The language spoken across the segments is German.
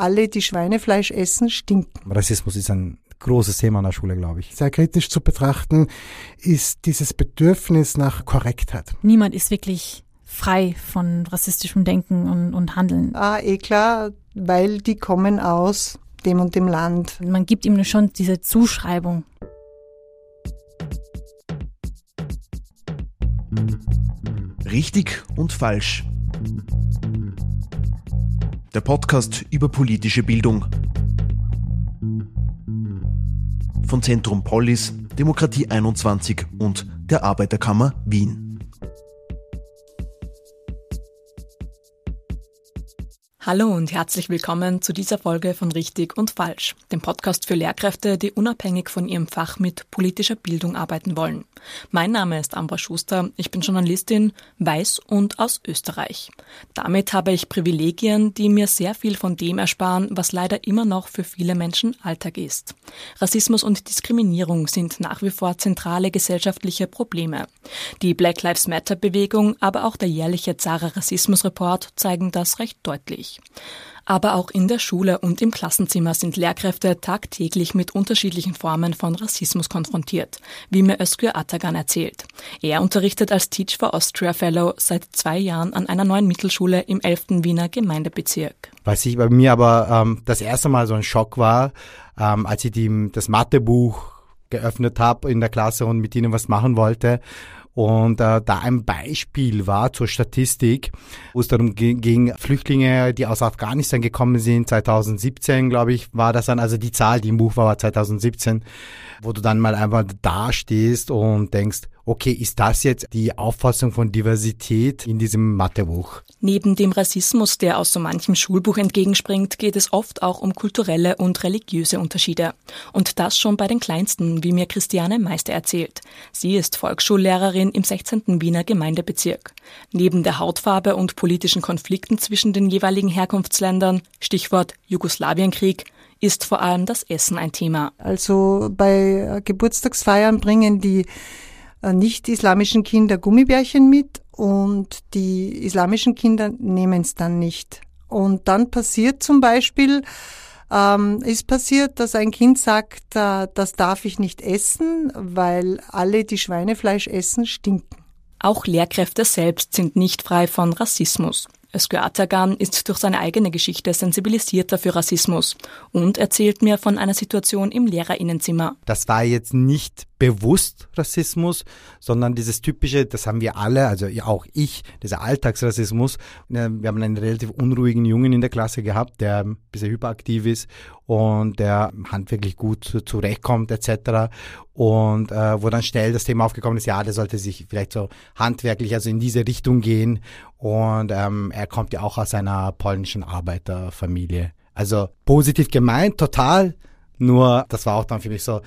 alle, die Schweinefleisch essen, stinken. Rassismus ist ein großes Thema an der Schule, glaube ich. Sehr kritisch zu betrachten ist dieses Bedürfnis nach Korrektheit. Niemand ist wirklich frei von rassistischem Denken und, und Handeln. Ah, eh klar, weil die kommen aus dem und dem Land. Man gibt ihm schon diese Zuschreibung. Richtig und falsch. Der Podcast über politische Bildung. Von Zentrum Polis, Demokratie 21 und der Arbeiterkammer Wien. Hallo und herzlich willkommen zu dieser Folge von Richtig und Falsch, dem Podcast für Lehrkräfte, die unabhängig von ihrem Fach mit politischer Bildung arbeiten wollen. Mein Name ist Ambra Schuster, ich bin Journalistin, weiß und aus Österreich. Damit habe ich Privilegien, die mir sehr viel von dem ersparen, was leider immer noch für viele Menschen Alltag ist. Rassismus und Diskriminierung sind nach wie vor zentrale gesellschaftliche Probleme. Die Black Lives Matter Bewegung, aber auch der jährliche Zara Rassismus Report zeigen das recht deutlich. Aber auch in der Schule und im Klassenzimmer sind Lehrkräfte tagtäglich mit unterschiedlichen Formen von Rassismus konfrontiert, wie mir Özgür Atagan erzählt. Er unterrichtet als Teach for Austria Fellow seit zwei Jahren an einer neuen Mittelschule im 11. Wiener Gemeindebezirk. Was ich bei mir aber ähm, das erste Mal so ein Schock war, ähm, als ich die, das Mathebuch geöffnet habe in der Klasse und mit ihnen was machen wollte und äh, da ein Beispiel war zur Statistik, wo es darum ging, Flüchtlinge, die aus Afghanistan gekommen sind, 2017, glaube ich, war das dann, also die Zahl, die im Buch war, war 2017, wo du dann mal einfach dastehst und denkst, okay, ist das jetzt die Auffassung von Diversität in diesem Mathebuch? Neben dem Rassismus, der aus so manchem Schulbuch entgegenspringt, geht es oft auch um kulturelle und religiöse Unterschiede. Und das schon bei den Kleinsten, wie mir Christiane Meister erzählt. Sie ist Volksschullehrerin im 16. Wiener Gemeindebezirk. Neben der Hautfarbe und politischen Konflikten zwischen den jeweiligen Herkunftsländern, Stichwort Jugoslawienkrieg, ist vor allem das Essen ein Thema. Also bei Geburtstagsfeiern bringen die nicht-islamischen Kinder Gummibärchen mit und die islamischen Kinder nehmen es dann nicht. Und dann passiert zum Beispiel, ähm, ist passiert, dass ein Kind sagt, äh, das darf ich nicht essen, weil alle, die Schweinefleisch essen, stinken. Auch Lehrkräfte selbst sind nicht frei von Rassismus. Özgür ist durch seine eigene Geschichte sensibilisierter für Rassismus und erzählt mir von einer Situation im Lehrerinnenzimmer. Das war jetzt nicht bewusst Rassismus, sondern dieses typische, das haben wir alle, also auch ich, dieser Alltagsrassismus. Wir haben einen relativ unruhigen Jungen in der Klasse gehabt, der ein bisschen hyperaktiv ist und der handwerklich gut zurechtkommt etc. Und äh, wo dann schnell das Thema aufgekommen ist, ja, der sollte sich vielleicht so handwerklich, also in diese Richtung gehen. Und ähm, er kommt ja auch aus einer polnischen Arbeiterfamilie. Also positiv gemeint, total. Nur das war auch dann für mich so,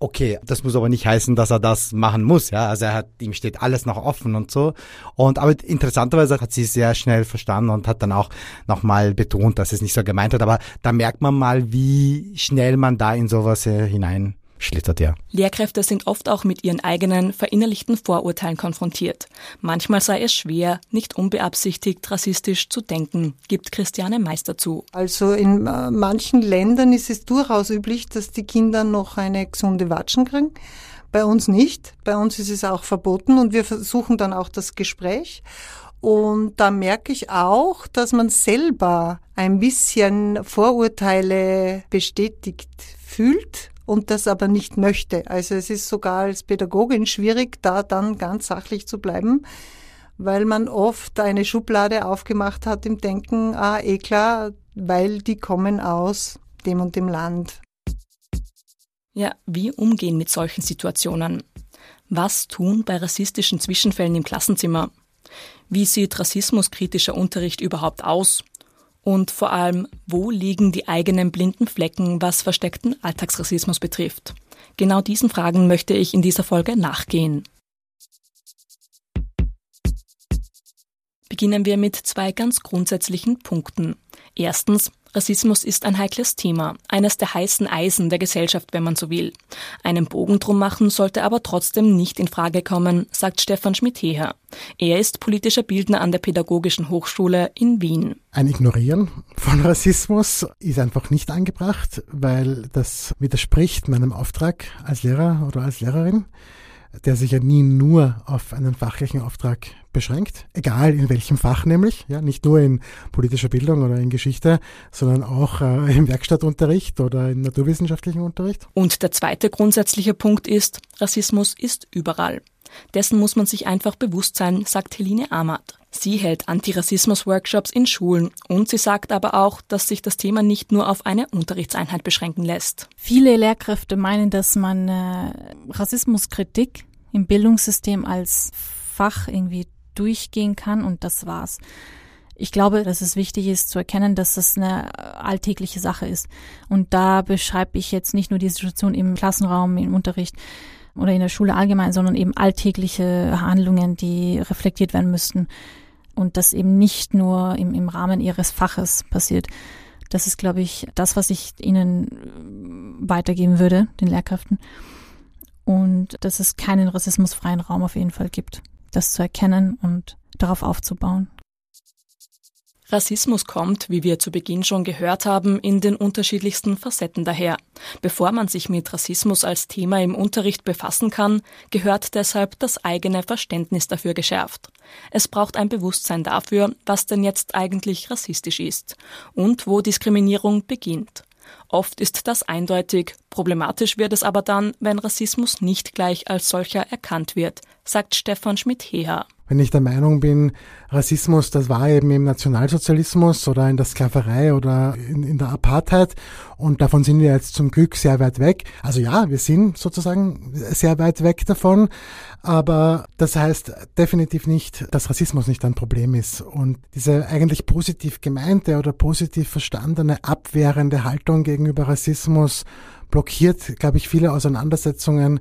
Okay, das muss aber nicht heißen, dass er das machen muss, ja. Also er hat, ihm steht alles noch offen und so. Und aber interessanterweise hat sie sehr schnell verstanden und hat dann auch nochmal betont, dass es nicht so gemeint hat. Aber da merkt man mal, wie schnell man da in sowas äh, hinein schlittert ja. Lehrkräfte sind oft auch mit ihren eigenen verinnerlichten Vorurteilen konfrontiert. Manchmal sei es schwer, nicht unbeabsichtigt rassistisch zu denken, gibt Christiane Meister zu. Also in äh, manchen Ländern ist es durchaus üblich, dass die Kinder noch eine gesunde Watschen kriegen. Bei uns nicht. Bei uns ist es auch verboten und wir versuchen dann auch das Gespräch. Und da merke ich auch, dass man selber ein bisschen Vorurteile bestätigt fühlt und das aber nicht möchte. Also es ist sogar als Pädagogin schwierig, da dann ganz sachlich zu bleiben, weil man oft eine Schublade aufgemacht hat im Denken, ah, eh klar, weil die kommen aus dem und dem Land. Ja, wie umgehen mit solchen Situationen? Was tun bei rassistischen Zwischenfällen im Klassenzimmer? Wie sieht rassismuskritischer Unterricht überhaupt aus? Und vor allem, wo liegen die eigenen blinden Flecken, was versteckten Alltagsrassismus betrifft? Genau diesen Fragen möchte ich in dieser Folge nachgehen. Beginnen wir mit zwei ganz grundsätzlichen Punkten. Erstens, Rassismus ist ein heikles Thema, eines der heißen Eisen der Gesellschaft, wenn man so will. Einen Bogen drum machen sollte aber trotzdem nicht in Frage kommen, sagt Stefan Schmidt-Heher. Er ist politischer Bildner an der Pädagogischen Hochschule in Wien. Ein Ignorieren von Rassismus ist einfach nicht angebracht, weil das widerspricht meinem Auftrag als Lehrer oder als Lehrerin der sich ja nie nur auf einen fachlichen Auftrag beschränkt, egal in welchem Fach nämlich, ja, nicht nur in politischer Bildung oder in Geschichte, sondern auch äh, im Werkstattunterricht oder im naturwissenschaftlichen Unterricht. Und der zweite grundsätzliche Punkt ist, Rassismus ist überall. Dessen muss man sich einfach bewusst sein, sagt Helene Ahmad. Sie hält Antirassismus-Workshops in Schulen und sie sagt aber auch, dass sich das Thema nicht nur auf eine Unterrichtseinheit beschränken lässt. Viele Lehrkräfte meinen, dass man äh, Rassismuskritik im Bildungssystem als Fach irgendwie durchgehen kann und das war's. Ich glaube, dass es wichtig ist zu erkennen, dass das eine alltägliche Sache ist. Und da beschreibe ich jetzt nicht nur die Situation im Klassenraum, im Unterricht oder in der Schule allgemein, sondern eben alltägliche Handlungen, die reflektiert werden müssten. Und das eben nicht nur im, im Rahmen ihres Faches passiert. Das ist, glaube ich, das, was ich Ihnen weitergeben würde, den Lehrkräften und dass es keinen rassismusfreien Raum auf jeden Fall gibt. Das zu erkennen und darauf aufzubauen. Rassismus kommt, wie wir zu Beginn schon gehört haben, in den unterschiedlichsten Facetten daher. Bevor man sich mit Rassismus als Thema im Unterricht befassen kann, gehört deshalb das eigene Verständnis dafür geschärft. Es braucht ein Bewusstsein dafür, was denn jetzt eigentlich rassistisch ist und wo Diskriminierung beginnt. Oft ist das eindeutig, problematisch wird es aber dann, wenn Rassismus nicht gleich als solcher erkannt wird, sagt Stefan Schmidt-Heher wenn ich der Meinung bin, Rassismus, das war eben im Nationalsozialismus oder in der Sklaverei oder in, in, der Apartheid und davon sind wir jetzt zum Glück sehr weit weg. Also ja, wir sind sozusagen sehr weit weg davon, aber das heißt definitiv nicht, dass Rassismus nicht ein Problem ist. Und diese eigentlich positiv gemeinte oder positiv verstandene abwehrende Haltung gegenüber Rassismus blockiert, glaube ich, viele Auseinandersetzungen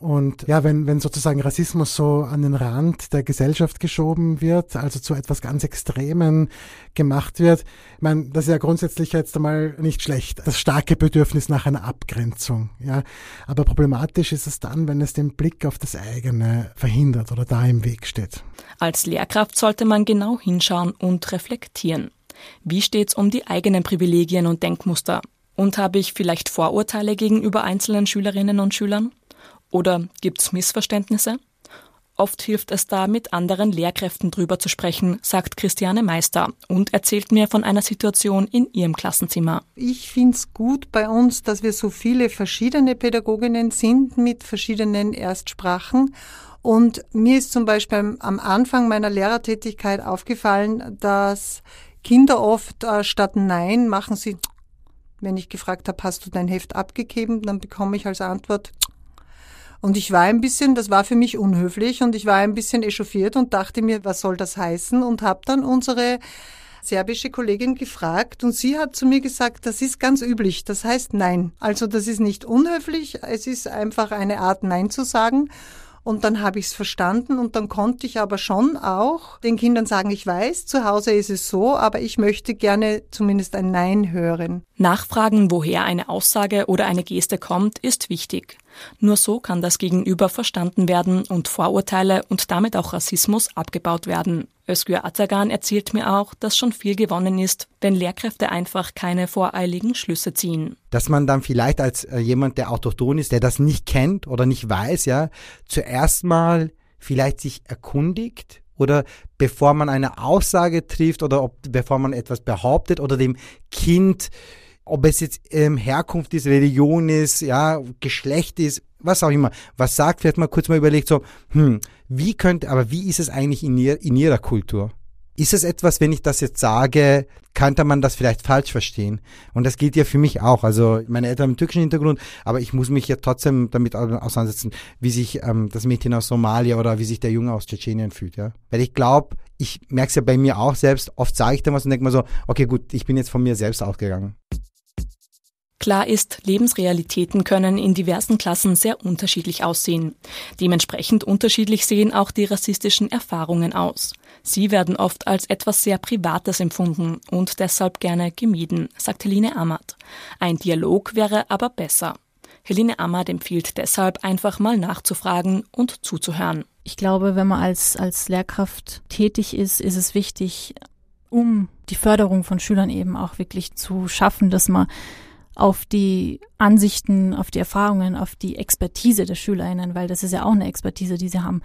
und ja, wenn, wenn sozusagen Rassismus so an den Rand der Gesellschaft geschoben wird, also zu etwas ganz Extremen gemacht wird, ich meine, das ist ja grundsätzlich jetzt einmal nicht schlecht. Das starke Bedürfnis nach einer Abgrenzung, ja. Aber problematisch ist es dann, wenn es den Blick auf das eigene verhindert oder da im Weg steht. Als Lehrkraft sollte man genau hinschauen und reflektieren. Wie steht's um die eigenen Privilegien und Denkmuster? Und habe ich vielleicht Vorurteile gegenüber einzelnen Schülerinnen und Schülern? Oder gibt es Missverständnisse? Oft hilft es da, mit anderen Lehrkräften drüber zu sprechen, sagt Christiane Meister und erzählt mir von einer Situation in ihrem Klassenzimmer. Ich finde es gut bei uns, dass wir so viele verschiedene Pädagoginnen sind mit verschiedenen Erstsprachen. Und mir ist zum Beispiel am Anfang meiner Lehrertätigkeit aufgefallen, dass Kinder oft äh, statt Nein machen sie, wenn ich gefragt habe, hast du dein Heft abgegeben, dann bekomme ich als Antwort und ich war ein bisschen, das war für mich unhöflich und ich war ein bisschen echauffiert und dachte mir, was soll das heißen? Und habe dann unsere serbische Kollegin gefragt und sie hat zu mir gesagt, das ist ganz üblich, das heißt Nein. Also das ist nicht unhöflich, es ist einfach eine Art Nein zu sagen. Und dann habe ich es verstanden und dann konnte ich aber schon auch den Kindern sagen, ich weiß, zu Hause ist es so, aber ich möchte gerne zumindest ein Nein hören. Nachfragen, woher eine Aussage oder eine Geste kommt, ist wichtig. Nur so kann das Gegenüber verstanden werden und Vorurteile und damit auch Rassismus abgebaut werden. Özgür Atagan erzählt mir auch, dass schon viel gewonnen ist, wenn Lehrkräfte einfach keine voreiligen Schlüsse ziehen. Dass man dann vielleicht als äh, jemand, der autochton ist, der das nicht kennt oder nicht weiß, ja, zuerst mal vielleicht sich erkundigt oder bevor man eine Aussage trifft oder ob, bevor man etwas behauptet oder dem Kind ob es jetzt ähm, Herkunft ist, Religion ist, ja, Geschlecht ist, was auch immer, was sagt, vielleicht mal kurz mal überlegt, so, hm, wie könnte, aber wie ist es eigentlich in, ihr, in ihrer Kultur? Ist es etwas, wenn ich das jetzt sage, könnte man das vielleicht falsch verstehen? Und das gilt ja für mich auch. Also meine Eltern haben einen türkischen Hintergrund, aber ich muss mich ja trotzdem damit auseinandersetzen, wie sich ähm, das Mädchen aus Somalia oder wie sich der Junge aus Tschetschenien fühlt. Ja? Weil ich glaube, ich merke es ja bei mir auch selbst, oft sage ich dann was und denke mir so, okay gut, ich bin jetzt von mir selbst ausgegangen. Klar ist, Lebensrealitäten können in diversen Klassen sehr unterschiedlich aussehen. Dementsprechend unterschiedlich sehen auch die rassistischen Erfahrungen aus. Sie werden oft als etwas sehr Privates empfunden und deshalb gerne gemieden, sagt Helene Ammert. Ein Dialog wäre aber besser. Helene Ammert empfiehlt deshalb einfach mal nachzufragen und zuzuhören. Ich glaube, wenn man als, als Lehrkraft tätig ist, ist es wichtig, um die Förderung von Schülern eben auch wirklich zu schaffen, dass man auf die Ansichten, auf die Erfahrungen, auf die Expertise der SchülerInnen, weil das ist ja auch eine Expertise, die sie haben,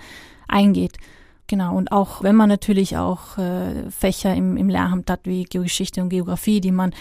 eingeht. Genau, und auch wenn man natürlich auch äh, Fächer im, im Lehramt hat wie Geschichte und Geografie, die man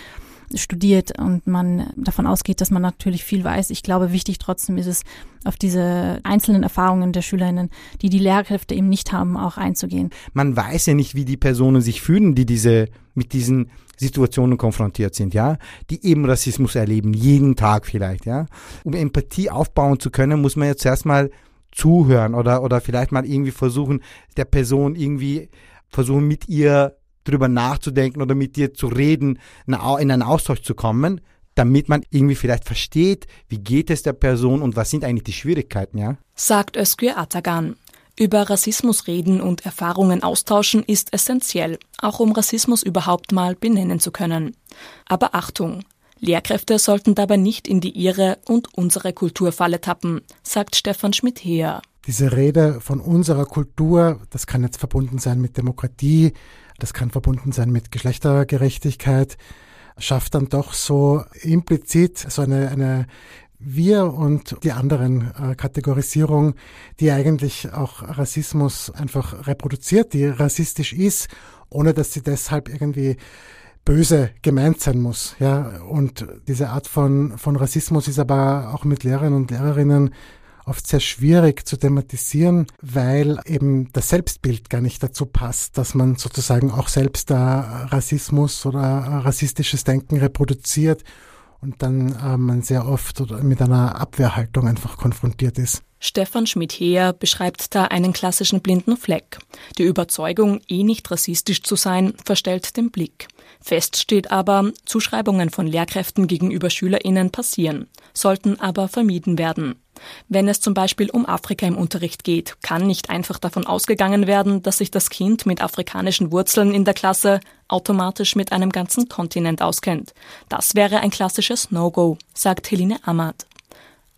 studiert und man davon ausgeht, dass man natürlich viel weiß. Ich glaube, wichtig trotzdem ist es, auf diese einzelnen Erfahrungen der Schülerinnen, die die Lehrkräfte eben nicht haben, auch einzugehen. Man weiß ja nicht, wie die Personen sich fühlen, die diese, mit diesen Situationen konfrontiert sind, ja, die eben Rassismus erleben, jeden Tag vielleicht, ja. Um Empathie aufbauen zu können, muss man jetzt erstmal zuhören oder, oder vielleicht mal irgendwie versuchen, der Person irgendwie versuchen, mit ihr drüber nachzudenken oder mit dir zu reden, in einen Austausch zu kommen, damit man irgendwie vielleicht versteht, wie geht es der Person und was sind eigentlich die Schwierigkeiten, ja? Sagt Özgür Atagan. Über Rassismus reden und Erfahrungen austauschen ist essentiell, auch um Rassismus überhaupt mal benennen zu können. Aber Achtung, Lehrkräfte sollten dabei nicht in die ihre und unsere Kulturfalle tappen, sagt Stefan Schmidt-Heer. Diese Rede von unserer Kultur, das kann jetzt verbunden sein mit Demokratie, das kann verbunden sein mit Geschlechtergerechtigkeit, schafft dann doch so implizit so eine, eine wir und die anderen äh, Kategorisierung, die eigentlich auch Rassismus einfach reproduziert, die rassistisch ist, ohne dass sie deshalb irgendwie böse gemeint sein muss. Ja, und diese Art von, von Rassismus ist aber auch mit Lehrerinnen und Lehrerinnen oft sehr schwierig zu thematisieren, weil eben das Selbstbild gar nicht dazu passt, dass man sozusagen auch selbst da Rassismus oder rassistisches Denken reproduziert und dann äh, man sehr oft mit einer Abwehrhaltung einfach konfrontiert ist. Stefan Schmidt-Heer beschreibt da einen klassischen blinden Fleck. Die Überzeugung, eh nicht rassistisch zu sein, verstellt den Blick. Fest steht aber, Zuschreibungen von Lehrkräften gegenüber SchülerInnen passieren, sollten aber vermieden werden. Wenn es zum Beispiel um Afrika im Unterricht geht, kann nicht einfach davon ausgegangen werden, dass sich das Kind mit afrikanischen Wurzeln in der Klasse automatisch mit einem ganzen Kontinent auskennt. Das wäre ein klassisches No-Go, sagt Helene Ahmad.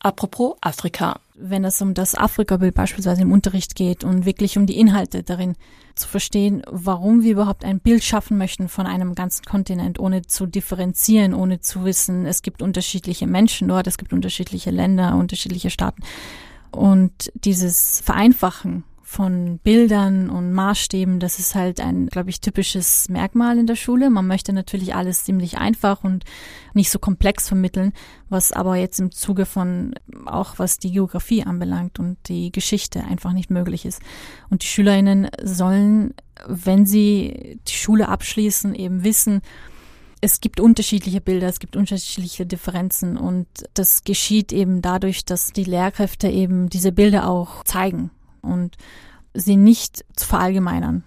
Apropos Afrika. Wenn es um das Afrika-Bild beispielsweise im Unterricht geht und wirklich um die Inhalte darin zu verstehen, warum wir überhaupt ein Bild schaffen möchten von einem ganzen Kontinent, ohne zu differenzieren, ohne zu wissen, es gibt unterschiedliche Menschen dort, es gibt unterschiedliche Länder, unterschiedliche Staaten. Und dieses Vereinfachen von Bildern und Maßstäben, das ist halt ein, glaube ich, typisches Merkmal in der Schule. Man möchte natürlich alles ziemlich einfach und nicht so komplex vermitteln, was aber jetzt im Zuge von auch was die Geografie anbelangt und die Geschichte einfach nicht möglich ist. Und die Schülerinnen sollen, wenn sie die Schule abschließen, eben wissen, es gibt unterschiedliche Bilder, es gibt unterschiedliche Differenzen und das geschieht eben dadurch, dass die Lehrkräfte eben diese Bilder auch zeigen und sie nicht zu verallgemeinern.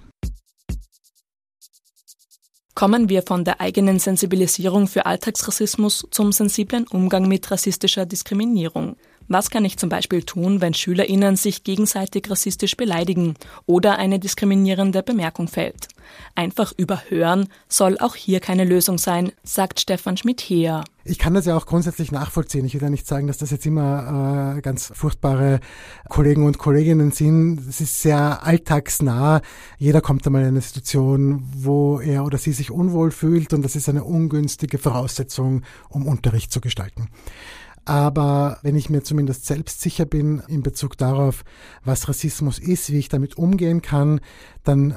Kommen wir von der eigenen Sensibilisierung für Alltagsrassismus zum sensiblen Umgang mit rassistischer Diskriminierung. Was kann ich zum Beispiel tun, wenn SchülerInnen sich gegenseitig rassistisch beleidigen oder eine diskriminierende Bemerkung fällt? Einfach überhören soll auch hier keine Lösung sein, sagt Stefan Schmidt-Heer. Ich kann das ja auch grundsätzlich nachvollziehen. Ich will ja nicht sagen, dass das jetzt immer äh, ganz furchtbare Kollegen und Kolleginnen sind. Es ist sehr alltagsnah. Jeder kommt einmal in eine Situation, wo er oder sie sich unwohl fühlt und das ist eine ungünstige Voraussetzung, um Unterricht zu gestalten. Aber wenn ich mir zumindest selbst sicher bin in Bezug darauf, was Rassismus ist, wie ich damit umgehen kann, dann äh,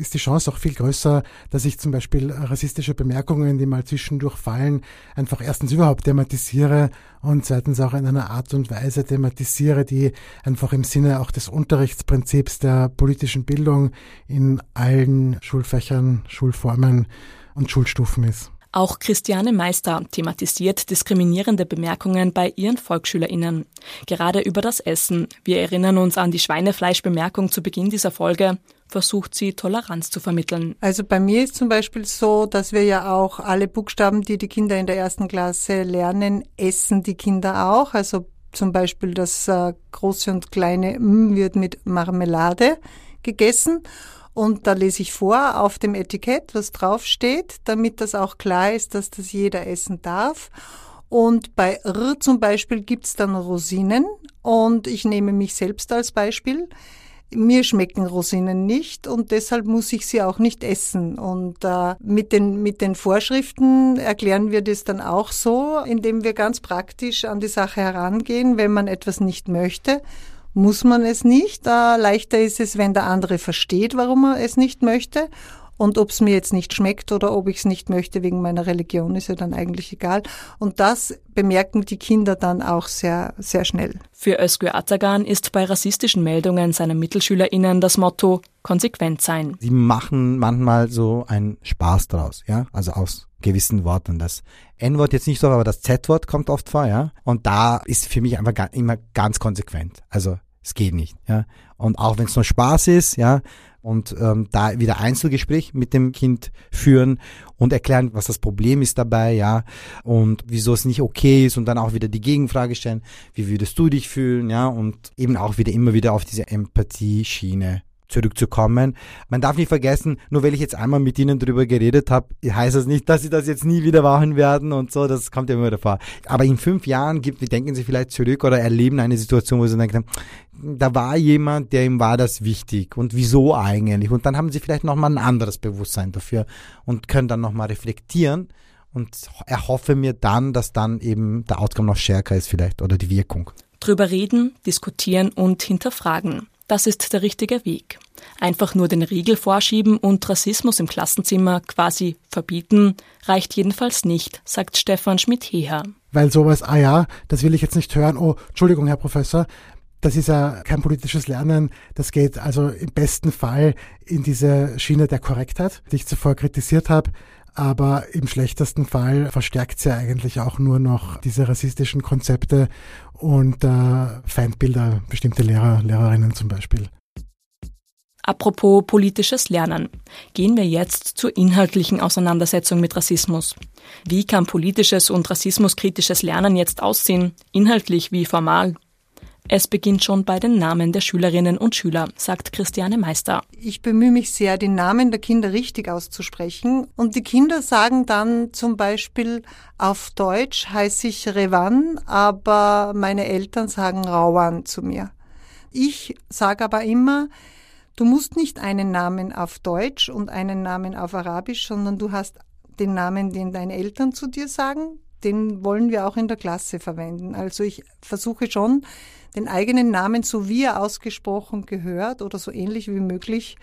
ist die Chance auch viel größer, dass ich zum Beispiel rassistische Bemerkungen, die mal zwischendurch fallen, einfach erstens überhaupt thematisiere und zweitens auch in einer Art und Weise thematisiere, die einfach im Sinne auch des Unterrichtsprinzips der politischen Bildung in allen Schulfächern, Schulformen und Schulstufen ist. Auch Christiane Meister thematisiert diskriminierende Bemerkungen bei ihren VolksschülerInnen. Gerade über das Essen. Wir erinnern uns an die Schweinefleischbemerkung zu Beginn dieser Folge versucht sie Toleranz zu vermitteln. Also bei mir ist zum Beispiel so, dass wir ja auch alle Buchstaben, die die Kinder in der ersten Klasse lernen, essen die Kinder auch. Also zum Beispiel das äh, große und kleine M wird mit Marmelade gegessen. Und da lese ich vor auf dem Etikett, was draufsteht, damit das auch klar ist, dass das jeder essen darf. Und bei R zum Beispiel gibt's dann Rosinen und ich nehme mich selbst als Beispiel. Mir schmecken Rosinen nicht und deshalb muss ich sie auch nicht essen. Und äh, mit, den, mit den Vorschriften erklären wir das dann auch so, indem wir ganz praktisch an die Sache herangehen. Wenn man etwas nicht möchte, muss man es nicht. Äh, leichter ist es, wenn der andere versteht, warum er es nicht möchte. Und ob es mir jetzt nicht schmeckt oder ob ich es nicht möchte wegen meiner Religion, ist ja dann eigentlich egal. Und das bemerken die Kinder dann auch sehr, sehr schnell. Für Özgür Atagan ist bei rassistischen Meldungen seiner MittelschülerInnen das Motto konsequent sein. Sie machen manchmal so einen Spaß draus, ja, also aus gewissen Worten. Das N-Wort jetzt nicht so, aber das Z-Wort kommt oft vor, ja. Und da ist für mich einfach immer ganz konsequent. Also es geht nicht, ja. Und auch wenn es nur Spaß ist, ja, und ähm, da wieder Einzelgespräch mit dem Kind führen und erklären, was das Problem ist dabei, ja, und wieso es nicht okay ist und dann auch wieder die Gegenfrage stellen, wie würdest du dich fühlen, ja, und eben auch wieder immer wieder auf diese Empathie-Schiene zurückzukommen. Man darf nicht vergessen, nur weil ich jetzt einmal mit Ihnen darüber geredet habe, heißt das nicht, dass Sie das jetzt nie wieder machen werden und so. Das kommt ja immer wieder vor. Aber in fünf Jahren gibt, denken Sie vielleicht zurück oder erleben eine Situation, wo Sie denken, da war jemand, der ihm war das wichtig und wieso eigentlich? Und dann haben Sie vielleicht nochmal ein anderes Bewusstsein dafür und können dann nochmal reflektieren und erhoffe mir dann, dass dann eben der Outcome noch stärker ist vielleicht oder die Wirkung. Drüber reden, diskutieren und hinterfragen. Das ist der richtige Weg. Einfach nur den Riegel vorschieben und Rassismus im Klassenzimmer quasi verbieten, reicht jedenfalls nicht, sagt Stefan Schmidt-Heher. Weil sowas, ah ja, das will ich jetzt nicht hören. Oh, Entschuldigung, Herr Professor, das ist ja kein politisches Lernen. Das geht also im besten Fall in diese Schiene der Korrektheit, die ich zuvor kritisiert habe. Aber im schlechtesten Fall verstärkt sie eigentlich auch nur noch diese rassistischen Konzepte und äh, Feindbilder bestimmter Lehrer, Lehrerinnen zum Beispiel. Apropos politisches Lernen. Gehen wir jetzt zur inhaltlichen Auseinandersetzung mit Rassismus. Wie kann politisches und rassismuskritisches Lernen jetzt aussehen, inhaltlich wie formal? Es beginnt schon bei den Namen der Schülerinnen und Schüler, sagt Christiane Meister. Ich bemühe mich sehr, die Namen der Kinder richtig auszusprechen. Und die Kinder sagen dann zum Beispiel, auf Deutsch heiße ich Revan, aber meine Eltern sagen Rauan zu mir. Ich sage aber immer, du musst nicht einen Namen auf Deutsch und einen Namen auf Arabisch, sondern du hast den Namen, den deine Eltern zu dir sagen, den wollen wir auch in der Klasse verwenden. Also ich versuche schon, den eigenen Namen, so wie er ausgesprochen gehört oder so ähnlich wie möglich,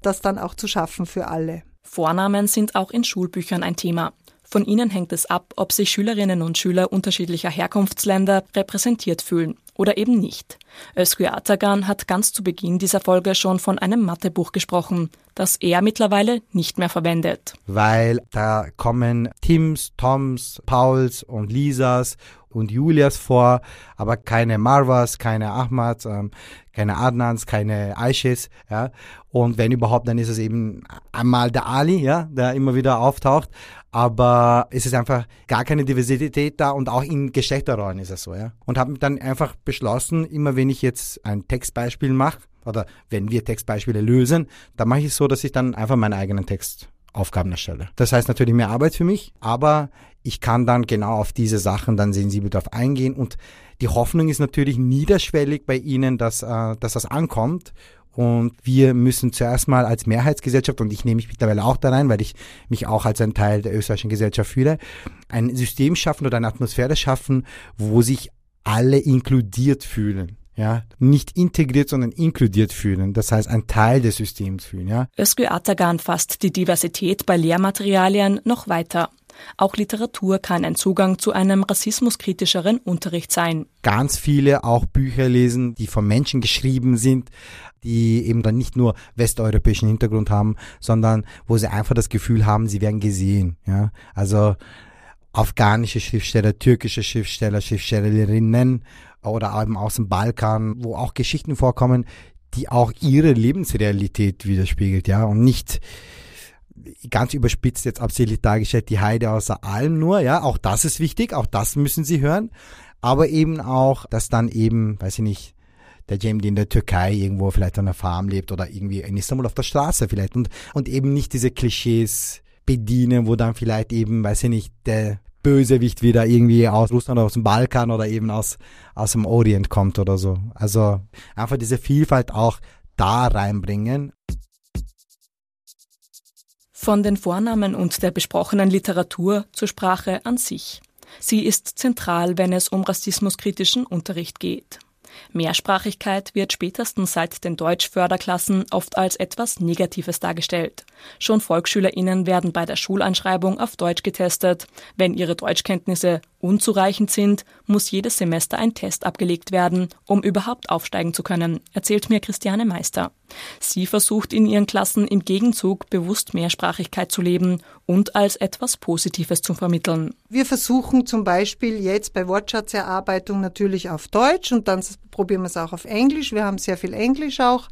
das dann auch zu schaffen für alle. Vornamen sind auch in Schulbüchern ein Thema. Von ihnen hängt es ab, ob sich Schülerinnen und Schüler unterschiedlicher Herkunftsländer repräsentiert fühlen oder eben nicht. Özgür Atagan hat ganz zu Beginn dieser Folge schon von einem Mathebuch gesprochen, das er mittlerweile nicht mehr verwendet. Weil da kommen Tims, Toms, Pauls und Lisas und Julias vor, aber keine Marvas, keine Ahmads, ähm, keine Adnans, keine Aishes, ja. Und wenn überhaupt, dann ist es eben einmal der Ali, ja, der immer wieder auftaucht. Aber es ist einfach gar keine Diversität da und auch in Geschlechterrollen ist es so, ja. Und habe dann einfach beschlossen, immer wenn ich jetzt ein Textbeispiel mache, oder wenn wir Textbeispiele lösen, dann mache ich es so, dass ich dann einfach meinen eigenen Text Aufgaben erstelle. Das heißt natürlich mehr Arbeit für mich, aber ich kann dann genau auf diese Sachen dann sensibel darauf eingehen und die Hoffnung ist natürlich niederschwellig bei Ihnen, dass, äh, dass das ankommt und wir müssen zuerst mal als Mehrheitsgesellschaft, und ich nehme mich mittlerweile auch da rein, weil ich mich auch als ein Teil der österreichischen Gesellschaft fühle, ein System schaffen oder eine Atmosphäre schaffen, wo sich alle inkludiert fühlen. Ja, nicht integriert, sondern inkludiert fühlen. Das heißt, ein Teil des Systems fühlen, ja. Özgür Atagan fasst die Diversität bei Lehrmaterialien noch weiter. Auch Literatur kann ein Zugang zu einem rassismuskritischeren Unterricht sein. Ganz viele auch Bücher lesen, die von Menschen geschrieben sind, die eben dann nicht nur westeuropäischen Hintergrund haben, sondern wo sie einfach das Gefühl haben, sie werden gesehen. Ja, also afghanische Schriftsteller, türkische Schriftsteller, Schriftstellerinnen oder eben aus dem Balkan, wo auch Geschichten vorkommen, die auch ihre Lebensrealität widerspiegelt, ja, und nicht ganz überspitzt jetzt absichtlich dargestellt, die Heide außer allem nur, ja, auch das ist wichtig, auch das müssen Sie hören, aber eben auch, dass dann eben, weiß ich nicht, der Jamie in der Türkei irgendwo vielleicht an einer Farm lebt oder irgendwie in Istanbul auf der Straße vielleicht und, und eben nicht diese Klischees bedienen, wo dann vielleicht eben, weiß ich nicht, der Bösewicht wieder irgendwie aus Russland oder aus dem Balkan oder eben aus, aus dem Orient kommt oder so. Also einfach diese Vielfalt auch da reinbringen. Von den Vornamen und der besprochenen Literatur zur Sprache an sich. Sie ist zentral, wenn es um rassismuskritischen Unterricht geht. Mehrsprachigkeit wird spätestens seit den Deutschförderklassen oft als etwas Negatives dargestellt. Schon VolksschülerInnen werden bei der Schuleinschreibung auf Deutsch getestet. Wenn ihre Deutschkenntnisse unzureichend sind, muss jedes Semester ein Test abgelegt werden, um überhaupt aufsteigen zu können, erzählt mir Christiane Meister. Sie versucht in ihren Klassen im Gegenzug bewusst Mehrsprachigkeit zu leben und als etwas Positives zu vermitteln. Wir versuchen zum Beispiel jetzt bei Wortschatzerarbeitung natürlich auf Deutsch und dann probieren wir es auch auf Englisch. Wir haben sehr viel Englisch auch.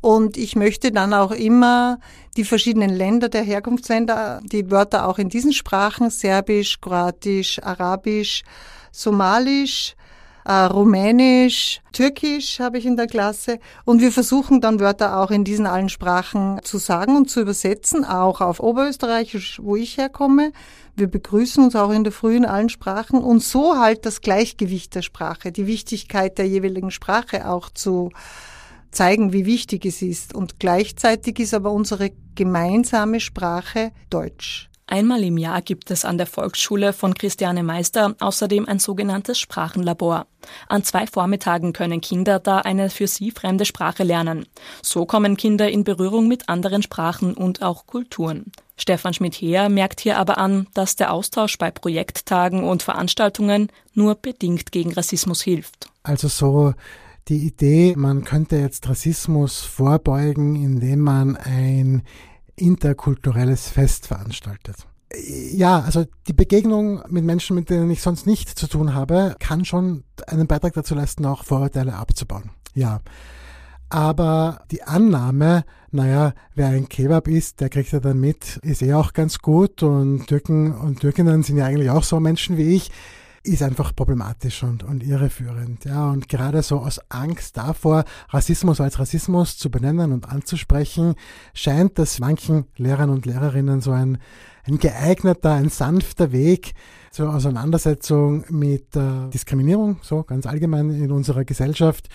Und ich möchte dann auch immer die verschiedenen Länder der Herkunftsländer, die Wörter auch in diesen Sprachen, Serbisch, Kroatisch, Arabisch, Somalisch, äh, Rumänisch, Türkisch habe ich in der Klasse. Und wir versuchen dann Wörter auch in diesen allen Sprachen zu sagen und zu übersetzen, auch auf Oberösterreichisch, wo ich herkomme. Wir begrüßen uns auch in der Früh in allen Sprachen und so halt das Gleichgewicht der Sprache, die Wichtigkeit der jeweiligen Sprache auch zu zeigen, wie wichtig es ist. Und gleichzeitig ist aber unsere gemeinsame Sprache Deutsch. Einmal im Jahr gibt es an der Volksschule von Christiane Meister außerdem ein sogenanntes Sprachenlabor. An zwei Vormittagen können Kinder da eine für sie fremde Sprache lernen. So kommen Kinder in Berührung mit anderen Sprachen und auch Kulturen. Stefan Schmidt-Heer merkt hier aber an, dass der Austausch bei Projekttagen und Veranstaltungen nur bedingt gegen Rassismus hilft. Also so die Idee, man könnte jetzt Rassismus vorbeugen, indem man ein interkulturelles Fest veranstaltet. Ja, also die Begegnung mit Menschen, mit denen ich sonst nichts zu tun habe, kann schon einen Beitrag dazu leisten, auch Vorurteile abzubauen. Ja. Aber die Annahme, naja, wer ein Kebab isst, der kriegt er dann mit, ist eh auch ganz gut und Türken und Türkinnen sind ja eigentlich auch so Menschen wie ich ist einfach problematisch und, und irreführend. Ja, und gerade so aus Angst davor, Rassismus als Rassismus zu benennen und anzusprechen, scheint das manchen Lehrern und Lehrerinnen so ein, ein geeigneter, ein sanfter Weg zur Auseinandersetzung mit äh, Diskriminierung, so ganz allgemein in unserer Gesellschaft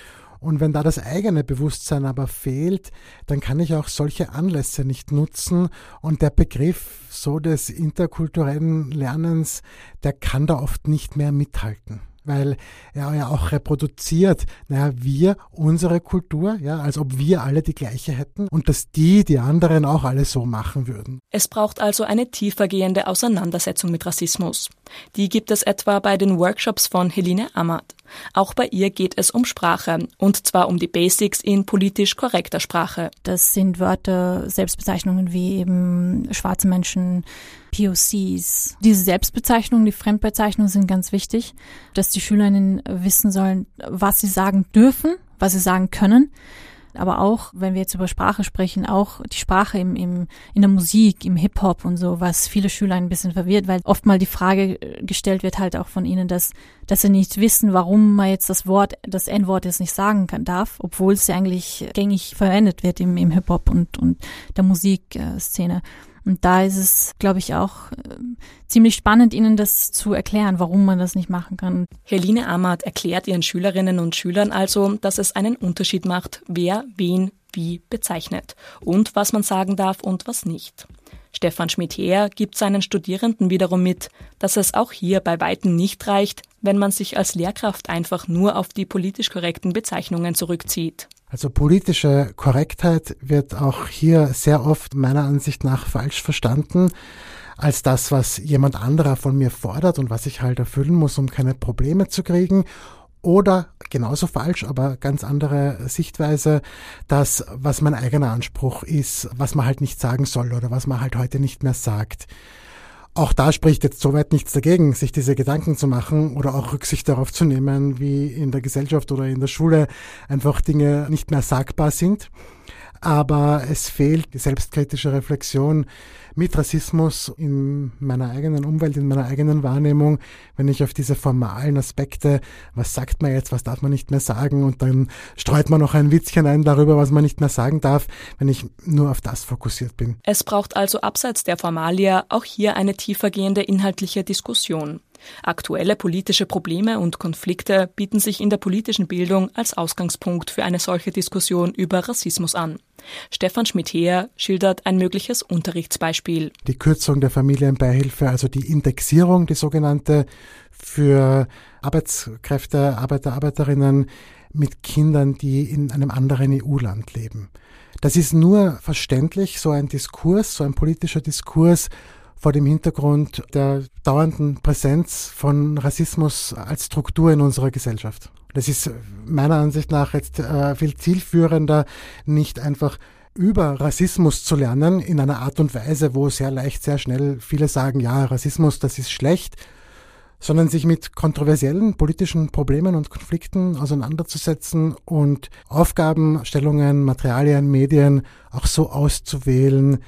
und wenn da das eigene Bewusstsein aber fehlt, dann kann ich auch solche Anlässe nicht nutzen. Und der Begriff so des interkulturellen Lernens, der kann da oft nicht mehr mithalten weil er ja auch reproduziert, naja, wir, unsere Kultur, ja, als ob wir alle die gleiche hätten und dass die, die anderen auch alle so machen würden. Es braucht also eine tiefergehende Auseinandersetzung mit Rassismus. Die gibt es etwa bei den Workshops von Helene Ammert. Auch bei ihr geht es um Sprache und zwar um die Basics in politisch korrekter Sprache. Das sind Wörter, Selbstbezeichnungen wie eben schwarze Menschen, POCs. Diese Selbstbezeichnungen, die Fremdbezeichnungen sind ganz wichtig, dass die Schülerinnen wissen sollen, was sie sagen dürfen, was sie sagen können. Aber auch, wenn wir jetzt über Sprache sprechen, auch die Sprache im, im, in der Musik, im Hip-Hop und so, was viele Schüler ein bisschen verwirrt, weil oft mal die Frage gestellt wird halt auch von ihnen, dass, dass sie nicht wissen, warum man jetzt das Wort, das N-Wort jetzt nicht sagen kann, darf, obwohl es ja eigentlich gängig verwendet wird im, im Hip-Hop und, und der Musikszene. Äh, und da ist es, glaube ich, auch äh, ziemlich spannend, ihnen das zu erklären, warum man das nicht machen kann. Helene Amart erklärt ihren Schülerinnen und Schülern also, dass es einen Unterschied macht, wer wen wie bezeichnet und was man sagen darf und was nicht. Stefan Schmidt-Heer gibt seinen Studierenden wiederum mit, dass es auch hier bei Weitem nicht reicht, wenn man sich als Lehrkraft einfach nur auf die politisch korrekten Bezeichnungen zurückzieht. Also politische Korrektheit wird auch hier sehr oft meiner Ansicht nach falsch verstanden als das, was jemand anderer von mir fordert und was ich halt erfüllen muss, um keine Probleme zu kriegen. Oder genauso falsch, aber ganz andere Sichtweise, das, was mein eigener Anspruch ist, was man halt nicht sagen soll oder was man halt heute nicht mehr sagt. Auch da spricht jetzt soweit nichts dagegen, sich diese Gedanken zu machen oder auch Rücksicht darauf zu nehmen, wie in der Gesellschaft oder in der Schule einfach Dinge nicht mehr sagbar sind. Aber es fehlt die selbstkritische Reflexion mit Rassismus in meiner eigenen Umwelt, in meiner eigenen Wahrnehmung, wenn ich auf diese formalen Aspekte, was sagt man jetzt, was darf man nicht mehr sagen und dann streut man noch ein Witzchen ein darüber, was man nicht mehr sagen darf, wenn ich nur auf das fokussiert bin. Es braucht also abseits der Formalia auch hier eine tiefergehende inhaltliche Diskussion. Aktuelle politische Probleme und Konflikte bieten sich in der politischen Bildung als Ausgangspunkt für eine solche Diskussion über Rassismus an. Stefan Schmidt-Heer schildert ein mögliches Unterrichtsbeispiel. Die Kürzung der Familienbeihilfe, also die Indexierung, die sogenannte, für Arbeitskräfte, Arbeiter, Arbeiterinnen mit Kindern, die in einem anderen EU-Land leben. Das ist nur verständlich, so ein Diskurs, so ein politischer Diskurs, vor dem Hintergrund der dauernden Präsenz von Rassismus als Struktur in unserer Gesellschaft. Das ist meiner Ansicht nach jetzt äh, viel zielführender, nicht einfach über Rassismus zu lernen in einer Art und Weise, wo sehr leicht, sehr schnell viele sagen, ja, Rassismus, das ist schlecht, sondern sich mit kontroversiellen politischen Problemen und Konflikten auseinanderzusetzen und Aufgabenstellungen, Materialien, Medien auch so auszuwählen,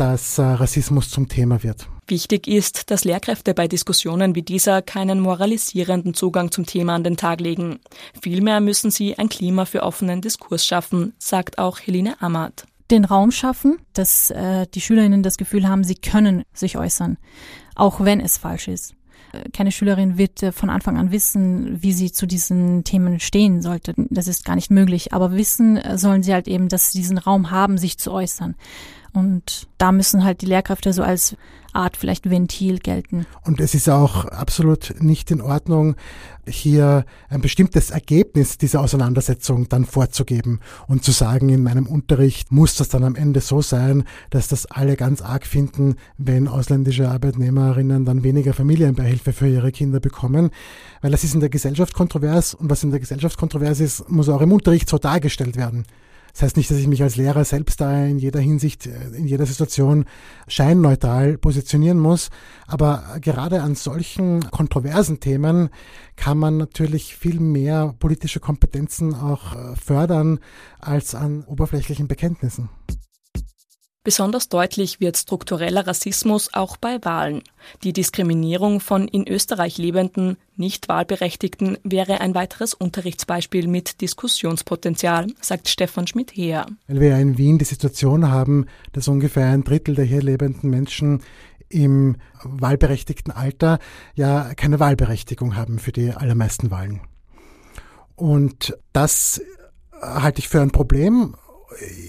dass äh, Rassismus zum Thema wird. Wichtig ist, dass Lehrkräfte bei Diskussionen wie dieser keinen moralisierenden Zugang zum Thema an den Tag legen. Vielmehr müssen sie ein Klima für offenen Diskurs schaffen, sagt auch Helene Amart. Den Raum schaffen, dass äh, die Schülerinnen das Gefühl haben, sie können sich äußern, auch wenn es falsch ist. Äh, keine Schülerin wird äh, von Anfang an wissen, wie sie zu diesen Themen stehen sollte. Das ist gar nicht möglich. Aber wissen sollen sie halt eben, dass sie diesen Raum haben, sich zu äußern. Und da müssen halt die Lehrkräfte so als Art vielleicht Ventil gelten. Und es ist auch absolut nicht in Ordnung, hier ein bestimmtes Ergebnis dieser Auseinandersetzung dann vorzugeben und zu sagen, in meinem Unterricht muss das dann am Ende so sein, dass das alle ganz arg finden, wenn ausländische Arbeitnehmerinnen dann weniger Familienbeihilfe für ihre Kinder bekommen, weil das ist in der Gesellschaft kontrovers und was in der Gesellschaft kontrovers ist, muss auch im Unterricht so dargestellt werden. Das heißt nicht, dass ich mich als Lehrer selbst da in jeder Hinsicht, äh, in jeder Situation scheinneutral positionieren muss. Aber gerade an solchen kontroversen Themen kann man natürlich viel mehr politische Kompetenzen auch äh, fördern als an oberflächlichen Bekenntnissen. Besonders deutlich wird struktureller Rassismus auch bei Wahlen. Die Diskriminierung von in Österreich lebenden, nicht Wahlberechtigten wäre ein weiteres Unterrichtsbeispiel mit Diskussionspotenzial, sagt Stefan Schmidt-Heer. Weil wir in Wien die Situation haben, dass ungefähr ein Drittel der hier lebenden Menschen im wahlberechtigten Alter ja keine Wahlberechtigung haben für die allermeisten Wahlen. Und das halte ich für ein Problem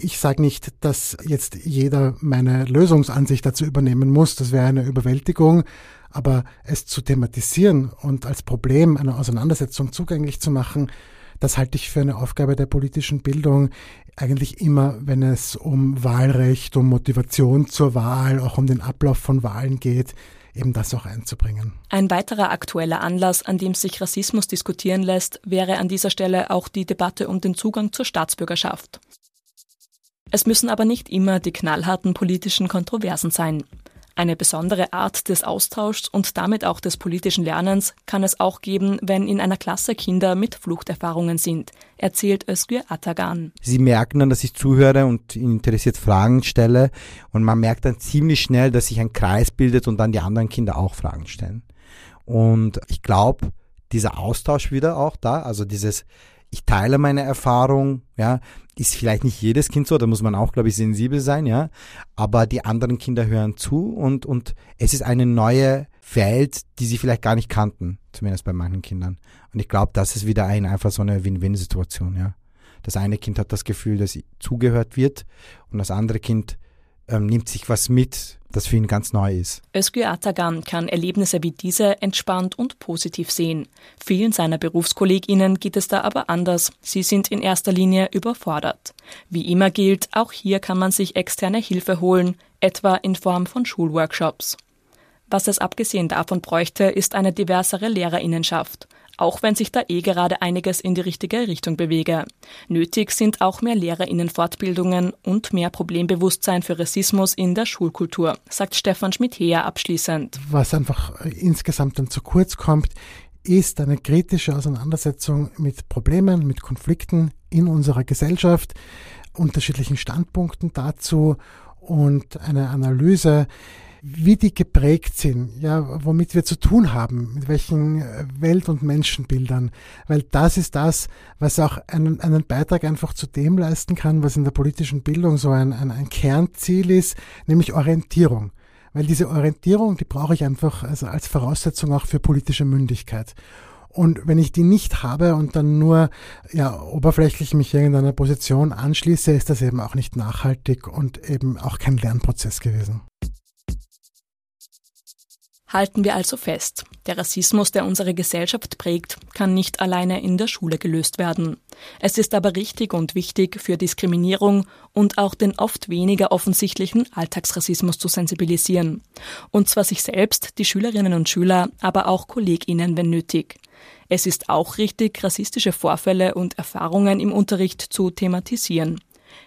ich sage nicht, dass jetzt jeder meine Lösungsansicht dazu übernehmen muss. Das wäre eine Überwältigung. Aber es zu thematisieren und als Problem einer Auseinandersetzung zugänglich zu machen, das halte ich für eine Aufgabe der politischen Bildung. Eigentlich immer, wenn es um Wahlrecht, um Motivation zur Wahl, auch um den Ablauf von Wahlen geht, eben das auch einzubringen. Ein weiterer aktueller Anlass, an dem sich Rassismus diskutieren lässt, wäre an dieser Stelle auch die Debatte um den Zugang zur Staatsbürgerschaft. Es müssen aber nicht immer die knallharten politischen Kontroversen sein. Eine besondere Art des Austauschs und damit auch des politischen Lernens kann es auch geben, wenn in einer Klasse Kinder mit Fluchterfahrungen sind, erzählt Özgür Atagan. Sie merken dann, dass ich zuhöre und interessiert Fragen stelle und man merkt dann ziemlich schnell, dass sich ein Kreis bildet und dann die anderen Kinder auch Fragen stellen. Und ich glaube, dieser Austausch wieder auch da, also dieses ich teile meine Erfahrung, ja, ist vielleicht nicht jedes Kind so, da muss man auch, glaube ich, sensibel sein, ja. Aber die anderen Kinder hören zu und, und es ist eine neue Welt, die sie vielleicht gar nicht kannten, zumindest bei manchen Kindern. Und ich glaube, das ist wieder ein, einfach so eine Win-Win-Situation, ja. Das eine Kind hat das Gefühl, dass zugehört wird und das andere Kind ähm, nimmt sich was mit, das für ihn ganz neu ist. Özgür Atagan kann Erlebnisse wie diese entspannt und positiv sehen. Vielen seiner Berufskolleginnen geht es da aber anders. Sie sind in erster Linie überfordert. Wie immer gilt, auch hier kann man sich externe Hilfe holen, etwa in Form von Schulworkshops. Was es abgesehen davon bräuchte, ist eine diversere Lehrerinnenschaft auch wenn sich da eh gerade einiges in die richtige Richtung bewege. Nötig sind auch mehr Lehrerinnenfortbildungen und mehr Problembewusstsein für Rassismus in der Schulkultur, sagt Stefan Schmidt-Heer abschließend. Was einfach insgesamt dann zu kurz kommt, ist eine kritische Auseinandersetzung mit Problemen, mit Konflikten in unserer Gesellschaft unterschiedlichen Standpunkten dazu und eine Analyse, wie die geprägt sind, ja, womit wir zu tun haben, mit welchen Welt- und Menschenbildern, weil das ist das, was auch einen, einen Beitrag einfach zu dem leisten kann, was in der politischen Bildung so ein, ein, ein Kernziel ist, nämlich Orientierung. Weil diese Orientierung, die brauche ich einfach also als Voraussetzung auch für politische Mündigkeit. Und wenn ich die nicht habe und dann nur ja, oberflächlich mich irgendeiner Position anschließe, ist das eben auch nicht nachhaltig und eben auch kein Lernprozess gewesen. Halten wir also fest, der Rassismus, der unsere Gesellschaft prägt, kann nicht alleine in der Schule gelöst werden. Es ist aber richtig und wichtig, für Diskriminierung und auch den oft weniger offensichtlichen Alltagsrassismus zu sensibilisieren. Und zwar sich selbst, die Schülerinnen und Schüler, aber auch Kolleginnen, wenn nötig. Es ist auch richtig, rassistische Vorfälle und Erfahrungen im Unterricht zu thematisieren.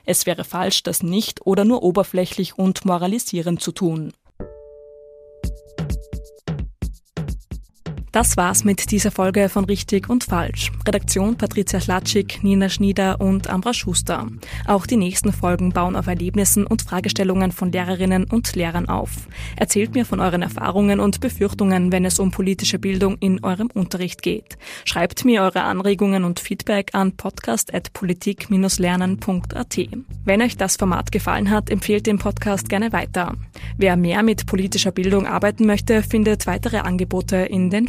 Es wäre falsch, das nicht oder nur oberflächlich und moralisierend zu tun. Das war's mit dieser Folge von Richtig und Falsch. Redaktion Patricia Schlatschik, Nina Schnieder und Ambra Schuster. Auch die nächsten Folgen bauen auf Erlebnissen und Fragestellungen von Lehrerinnen und Lehrern auf. Erzählt mir von euren Erfahrungen und Befürchtungen, wenn es um politische Bildung in eurem Unterricht geht. Schreibt mir eure Anregungen und Feedback an podcast.politik-lernen.at. Wenn euch das Format gefallen hat, empfehlt den Podcast gerne weiter. Wer mehr mit politischer Bildung arbeiten möchte, findet weitere Angebote in den